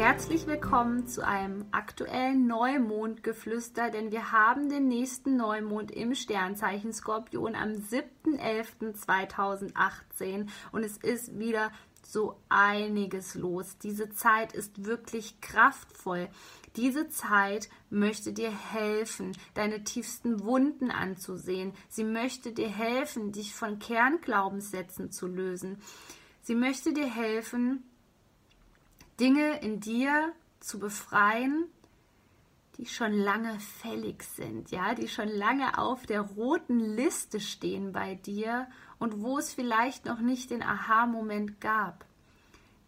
Herzlich willkommen zu einem aktuellen Neumondgeflüster, denn wir haben den nächsten Neumond im Sternzeichen Skorpion am 7.11.2018 und es ist wieder so einiges los. Diese Zeit ist wirklich kraftvoll. Diese Zeit möchte dir helfen, deine tiefsten Wunden anzusehen. Sie möchte dir helfen, dich von Kernglaubenssätzen zu lösen. Sie möchte dir helfen, Dinge in dir zu befreien, die schon lange fällig sind, ja, die schon lange auf der roten Liste stehen bei dir und wo es vielleicht noch nicht den Aha-Moment gab.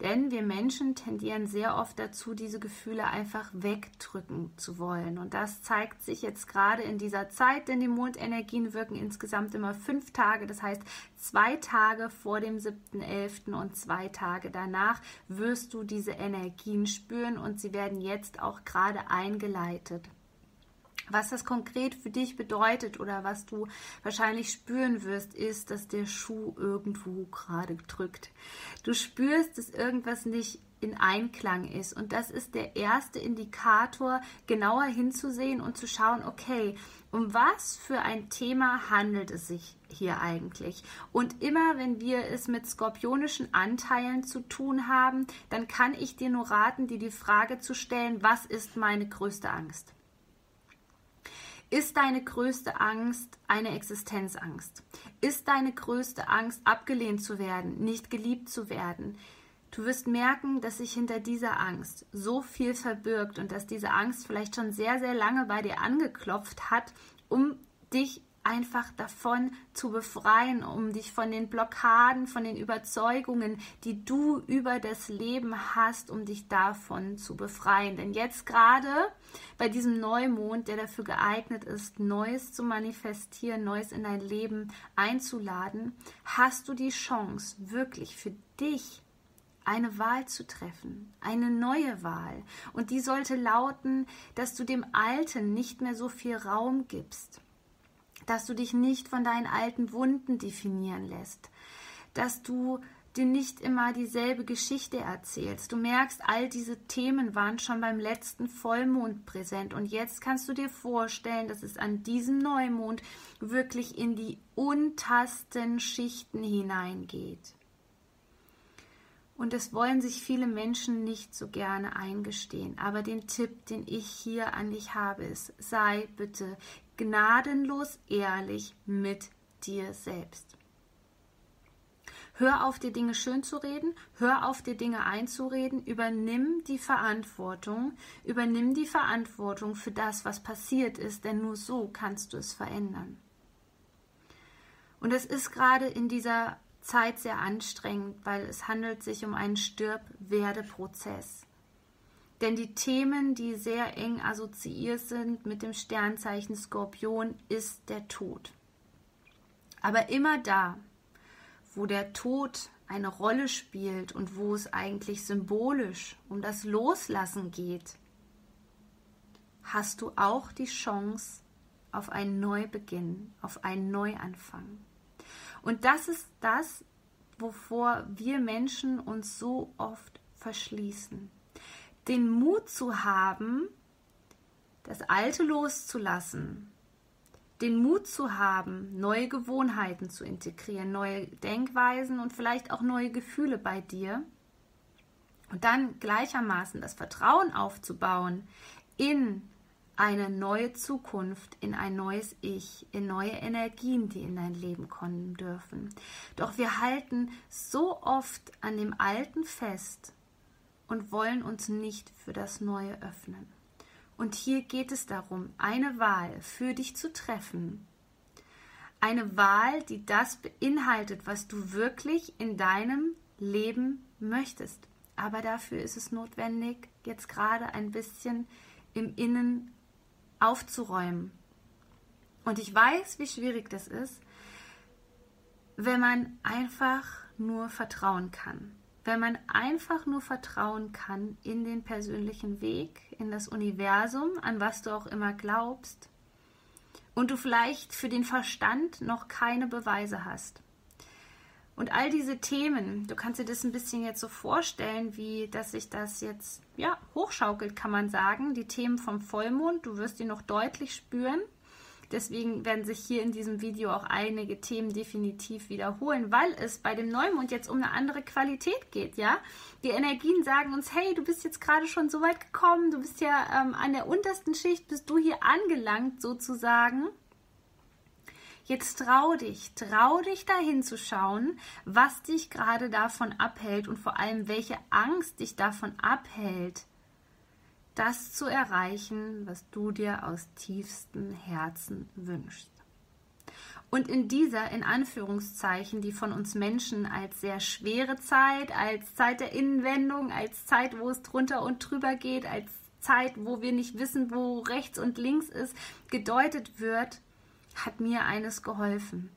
Denn wir Menschen tendieren sehr oft dazu, diese Gefühle einfach wegdrücken zu wollen. Und das zeigt sich jetzt gerade in dieser Zeit, denn die Mondenergien wirken insgesamt immer fünf Tage. Das heißt, zwei Tage vor dem 7.11. und zwei Tage danach wirst du diese Energien spüren und sie werden jetzt auch gerade eingeleitet. Was das konkret für dich bedeutet oder was du wahrscheinlich spüren wirst, ist, dass der Schuh irgendwo gerade drückt. Du spürst, dass irgendwas nicht in Einklang ist. Und das ist der erste Indikator, genauer hinzusehen und zu schauen, okay, um was für ein Thema handelt es sich hier eigentlich? Und immer wenn wir es mit skorpionischen Anteilen zu tun haben, dann kann ich dir nur raten, dir die Frage zu stellen, was ist meine größte Angst? Ist deine größte Angst eine Existenzangst? Ist deine größte Angst, abgelehnt zu werden, nicht geliebt zu werden? Du wirst merken, dass sich hinter dieser Angst so viel verbirgt und dass diese Angst vielleicht schon sehr, sehr lange bei dir angeklopft hat, um dich einfach davon zu befreien, um dich von den Blockaden, von den Überzeugungen, die du über das Leben hast, um dich davon zu befreien. Denn jetzt gerade bei diesem Neumond, der dafür geeignet ist, Neues zu manifestieren, Neues in dein Leben einzuladen, hast du die Chance, wirklich für dich eine Wahl zu treffen, eine neue Wahl. Und die sollte lauten, dass du dem Alten nicht mehr so viel Raum gibst dass du dich nicht von deinen alten Wunden definieren lässt, dass du dir nicht immer dieselbe Geschichte erzählst. Du merkst, all diese Themen waren schon beim letzten Vollmond präsent und jetzt kannst du dir vorstellen, dass es an diesem Neumond wirklich in die untersten Schichten hineingeht. Und das wollen sich viele Menschen nicht so gerne eingestehen. Aber den Tipp, den ich hier an dich habe, ist, sei bitte gnadenlos ehrlich mit dir selbst. Hör auf, dir Dinge schön zu reden, hör auf, dir Dinge einzureden, übernimm die Verantwortung, übernimm die Verantwortung für das, was passiert ist, denn nur so kannst du es verändern. Und es ist gerade in dieser Zeit sehr anstrengend, weil es handelt sich um einen Stirb-Werde-Prozess. Denn die Themen, die sehr eng assoziiert sind mit dem Sternzeichen Skorpion, ist der Tod. Aber immer da, wo der Tod eine Rolle spielt und wo es eigentlich symbolisch um das Loslassen geht, hast du auch die Chance auf einen Neubeginn, auf einen Neuanfang. Und das ist das, wovor wir Menschen uns so oft verschließen den Mut zu haben, das Alte loszulassen, den Mut zu haben, neue Gewohnheiten zu integrieren, neue Denkweisen und vielleicht auch neue Gefühle bei dir und dann gleichermaßen das Vertrauen aufzubauen in eine neue Zukunft, in ein neues Ich, in neue Energien, die in dein Leben kommen dürfen. Doch wir halten so oft an dem Alten fest und wollen uns nicht für das Neue öffnen. Und hier geht es darum, eine Wahl für dich zu treffen. Eine Wahl, die das beinhaltet, was du wirklich in deinem Leben möchtest. Aber dafür ist es notwendig, jetzt gerade ein bisschen im Innen aufzuräumen. Und ich weiß, wie schwierig das ist, wenn man einfach nur vertrauen kann. Wenn man einfach nur vertrauen kann in den persönlichen Weg, in das Universum, an was du auch immer glaubst, und du vielleicht für den Verstand noch keine Beweise hast. Und all diese Themen, du kannst dir das ein bisschen jetzt so vorstellen, wie dass sich das jetzt ja hochschaukelt, kann man sagen. Die Themen vom Vollmond, du wirst die noch deutlich spüren. Deswegen werden sich hier in diesem Video auch einige Themen definitiv wiederholen, weil es bei dem Neumond jetzt um eine andere Qualität geht, ja. Die Energien sagen uns, hey, du bist jetzt gerade schon so weit gekommen, du bist ja ähm, an der untersten Schicht, bist du hier angelangt sozusagen. Jetzt trau dich, trau dich dahin zu schauen, was dich gerade davon abhält und vor allem welche Angst dich davon abhält, das zu erreichen, was du dir aus tiefstem Herzen wünschst. Und in dieser, in Anführungszeichen, die von uns Menschen als sehr schwere Zeit, als Zeit der Innenwendung, als Zeit, wo es drunter und drüber geht, als Zeit, wo wir nicht wissen, wo rechts und links ist, gedeutet wird, hat mir eines geholfen.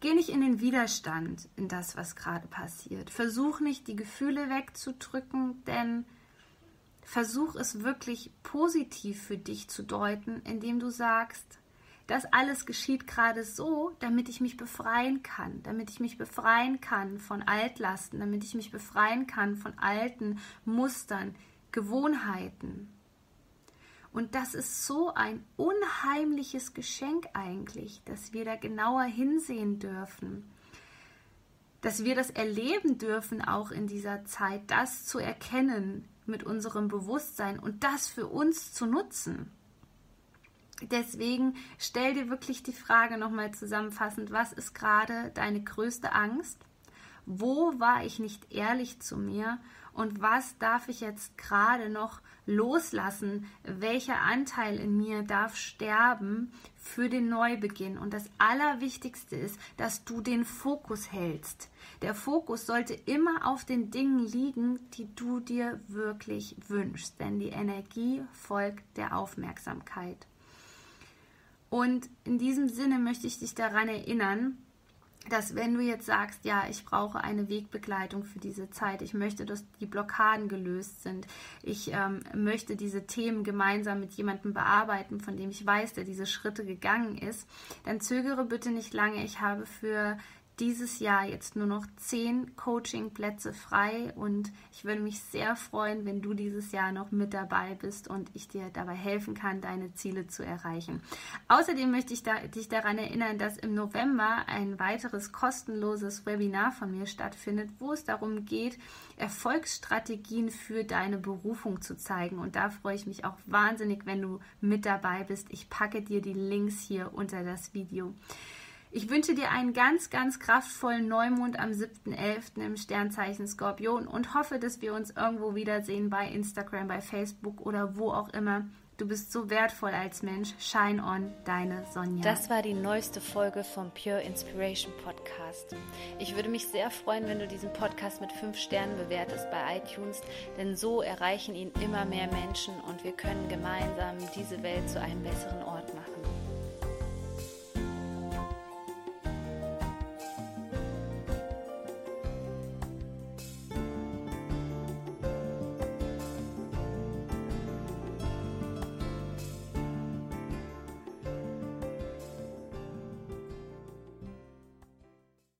Geh nicht in den Widerstand in das, was gerade passiert. Versuch nicht, die Gefühle wegzudrücken, denn versuch es wirklich positiv für dich zu deuten, indem du sagst, das alles geschieht gerade so, damit ich mich befreien kann, damit ich mich befreien kann von Altlasten, damit ich mich befreien kann von alten Mustern, Gewohnheiten. Und das ist so ein unheimliches Geschenk eigentlich, dass wir da genauer hinsehen dürfen, dass wir das erleben dürfen auch in dieser Zeit, das zu erkennen mit unserem Bewusstsein und das für uns zu nutzen. Deswegen stell dir wirklich die Frage nochmal zusammenfassend, was ist gerade deine größte Angst? Wo war ich nicht ehrlich zu mir? Und was darf ich jetzt gerade noch loslassen? Welcher Anteil in mir darf sterben für den Neubeginn? Und das Allerwichtigste ist, dass du den Fokus hältst. Der Fokus sollte immer auf den Dingen liegen, die du dir wirklich wünschst, denn die Energie folgt der Aufmerksamkeit. Und in diesem Sinne möchte ich dich daran erinnern, dass wenn du jetzt sagst, ja, ich brauche eine Wegbegleitung für diese Zeit, ich möchte, dass die Blockaden gelöst sind, ich ähm, möchte diese Themen gemeinsam mit jemandem bearbeiten, von dem ich weiß, der diese Schritte gegangen ist, dann zögere bitte nicht lange. Ich habe für dieses Jahr jetzt nur noch zehn Coaching-Plätze frei und ich würde mich sehr freuen, wenn du dieses Jahr noch mit dabei bist und ich dir dabei helfen kann, deine Ziele zu erreichen. Außerdem möchte ich da, dich daran erinnern, dass im November ein weiteres kostenloses Webinar von mir stattfindet, wo es darum geht, Erfolgsstrategien für deine Berufung zu zeigen. Und da freue ich mich auch wahnsinnig, wenn du mit dabei bist. Ich packe dir die Links hier unter das Video. Ich wünsche dir einen ganz, ganz kraftvollen Neumond am 7.11. im Sternzeichen Skorpion und hoffe, dass wir uns irgendwo wiedersehen bei Instagram, bei Facebook oder wo auch immer. Du bist so wertvoll als Mensch. Shine on, deine Sonja. Das war die neueste Folge vom Pure Inspiration Podcast. Ich würde mich sehr freuen, wenn du diesen Podcast mit fünf Sternen bewertest bei iTunes, denn so erreichen ihn immer mehr Menschen und wir können gemeinsam diese Welt zu einem besseren Ort machen.